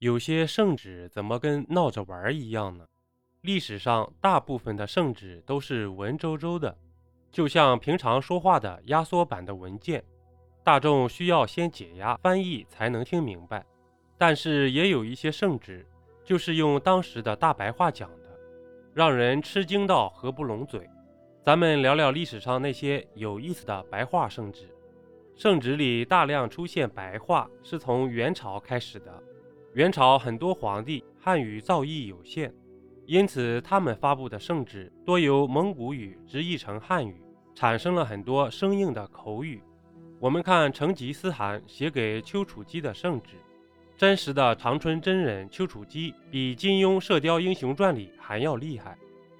有些圣旨怎么跟闹着玩一样呢？历史上大部分的圣旨都是文绉绉的，就像平常说话的压缩版的文件，大众需要先解压翻译才能听明白。但是也有一些圣旨，就是用当时的大白话讲的，让人吃惊到合不拢嘴。咱们聊聊历史上那些有意思的白话圣旨。圣旨里大量出现白话，是从元朝开始的。元朝很多皇帝汉语造诣有限。因此，他们发布的圣旨多由蒙古语直译成汉语，产生了很多生硬的口语。我们看成吉思汗写给丘处机的圣旨，真实的长春真人丘处机比金庸《射雕英雄传》里还要厉害。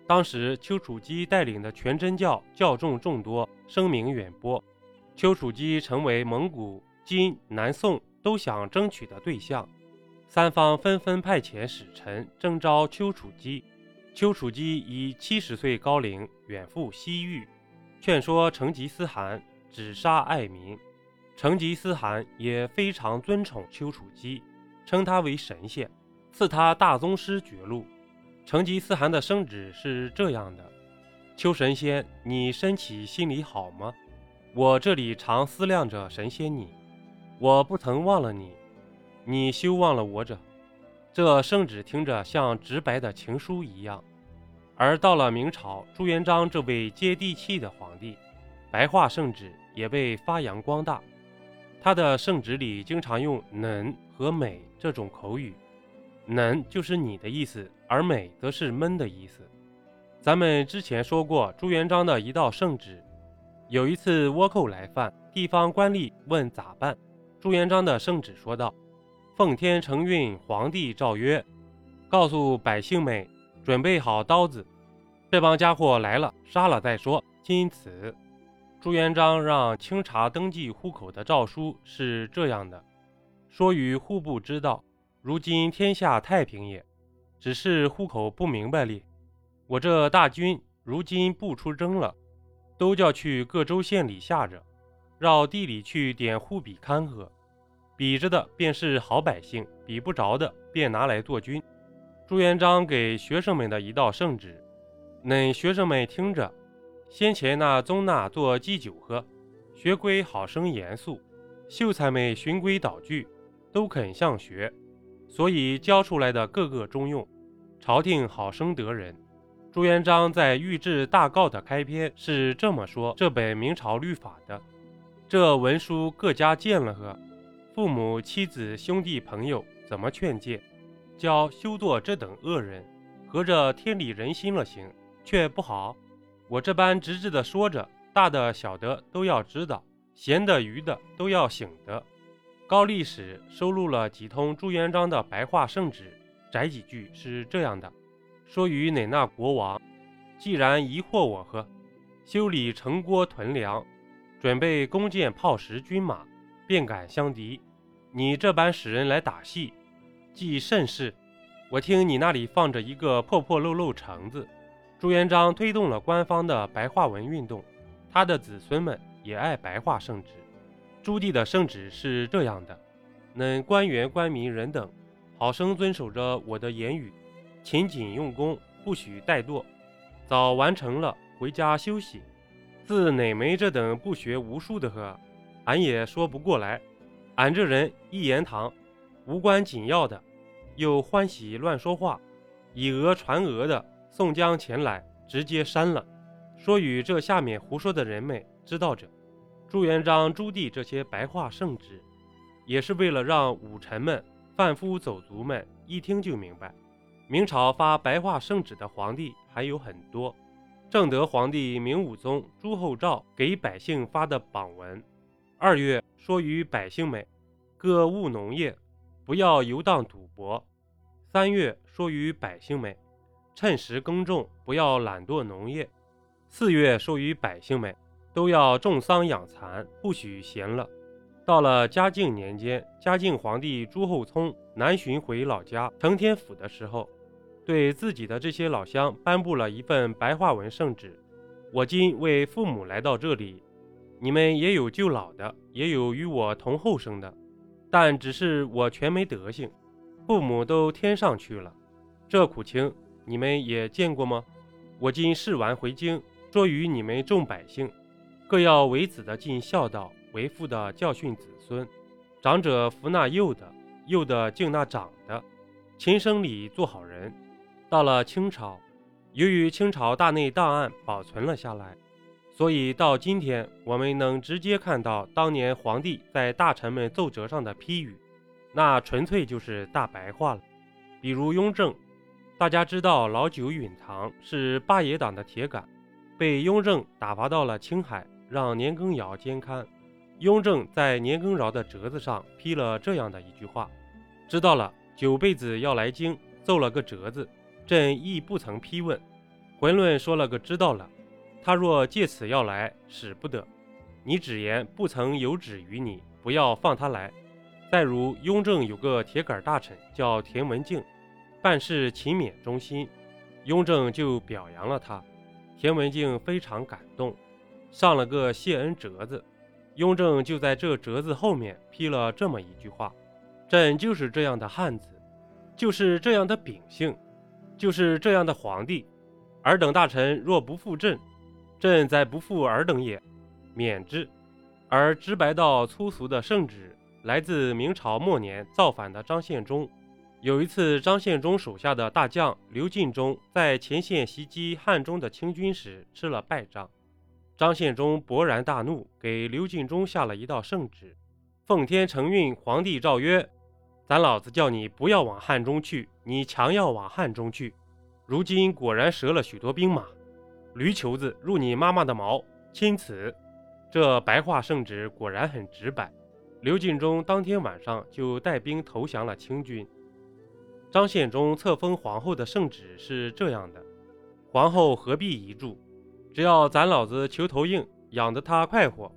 当时，丘处机带领的全真教教众众多，声名远播，丘处机成为蒙古、金、南宋都想争取的对象。三方纷纷派遣使臣征召丘处机，丘处机以七十岁高龄远赴西域，劝说成吉思汗止杀爱民。成吉思汗也非常尊崇丘处机，称他为神仙，赐他大宗师爵禄。成吉思汗的圣旨是这样的：丘神仙，你身体心里好吗？我这里常思量着神仙你，我不曾忘了你。你休忘了我者，这圣旨听着像直白的情书一样。而到了明朝，朱元璋这位接地气的皇帝，白话圣旨也被发扬光大。他的圣旨里经常用“能”和“美”这种口语，“能”就是你的意思，而“美”则是闷的意思。咱们之前说过，朱元璋的一道圣旨，有一次倭寇来犯，地方官吏问咋办，朱元璋的圣旨说道。奉天承运，皇帝诏曰：“告诉百姓们，准备好刀子，这帮家伙来了，杀了再说。”因此，朱元璋让清查登记户口的诏书是这样的：“说与户部知道，如今天下太平也，只是户口不明白哩。我这大军如今不出征了，都叫去各州县里下着，绕地里去点户笔看呵。”比着的便是好百姓，比不着的便拿来做军。朱元璋给学生们的一道圣旨，恁学生们听着，先前那宗纳做祭酒喝，学规好生严肃，秀才们循规蹈矩，都肯向学，所以教出来的个个中用，朝廷好生得人。朱元璋在御制大诰的开篇是这么说这本明朝律法的：这文书各家见了呵。父母、妻子、兄弟、朋友怎么劝诫？教休做这等恶人，合着天理人心了行，却不好。我这般直直的说着，大的小的都要知道，闲的余的都要醒的。高力史收录了几通朱元璋的白话圣旨，摘几句是这样的：说与哪那国王，既然疑惑我呵，修理城郭屯粮，准备弓箭炮石军马。便敢相敌，你这般使人来打戏，既甚是。我听你那里放着一个破破漏漏橙子。朱元璋推动了官方的白话文运动，他的子孙们也爱白话圣旨。朱棣的圣旨是这样的：能官员官民人等，好生遵守着我的言语，勤谨用功，不许怠惰。早完成了，回家休息。自哪门这等不学无术的呵？俺也说不过来，俺这人一言堂，无关紧要的，又欢喜乱说话，以讹传讹的，宋江前来直接删了。说与这下面胡说的人们知道者，朱元璋、朱棣这些白话圣旨，也是为了让武臣们、贩夫走卒们一听就明白。明朝发白话圣旨的皇帝还有很多，正德皇帝明武宗朱厚照给百姓发的榜文。二月说与百姓们，各务农业，不要游荡赌博。三月说与百姓们，趁时耕种，不要懒惰农业。四月说与百姓们，都要种桑养蚕，不许闲了。到了嘉靖年间，嘉靖皇帝朱厚熜南巡回老家承天府的时候，对自己的这些老乡颁布了一份白话文圣旨：我今为父母来到这里。你们也有救老的，也有与我同后生的，但只是我全没德行，父母都天上去了，这苦情你们也见过吗？我今试完回京，说与你们众百姓，各要为子的尽孝道，为父的教训子孙，长者扶那幼的，幼的敬那长的，亲生里做好人。到了清朝，由于清朝大内档案保存了下来，所以到今天我们能直接看到当年皇帝在大臣们奏折上的批语。那纯粹就是大白话了。比如雍正，大家知道老九允堂是八爷党的铁杆，被雍正打发到了青海，让年羹尧监看。雍正在年羹尧的折子上批了这样的一句话：“知道了，九辈子要来京，奏了个折子，朕亦不曾批问。浑论说了个知道了，他若借此要来，使不得。你只言不曾有旨于你，不要放他来。”再如，雍正有个铁杆大臣叫田文镜，办事勤勉忠心，雍正就表扬了他。田文镜非常感动，上了个谢恩折子。雍正就在这折子后面批了这么一句话：“朕就是这样的汉子，就是这样的秉性，就是这样的皇帝。尔等大臣若不负朕，朕再不负尔等也，免之。”而直白到粗俗的圣旨。来自明朝末年造反的张献忠，有一次，张献忠手下的大将刘进忠在前线袭击汉中的清军时吃了败仗，张献忠勃然大怒，给刘进忠下了一道圣旨：“奉天承运，皇帝诏曰，咱老子叫你不要往汉中去，你强要往汉中去，如今果然折了许多兵马，驴球子入你妈妈的毛，钦此。”这白话圣旨果然很直白。刘敬忠当天晚上就带兵投降了清军。张献忠册封皇后的圣旨是这样的：皇后何必遗嘱？只要咱老子求头硬，养得她快活，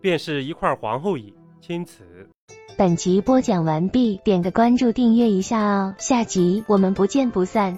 便是一块皇后矣。钦此。本集播讲完毕，点个关注，订阅一下哦，下集我们不见不散。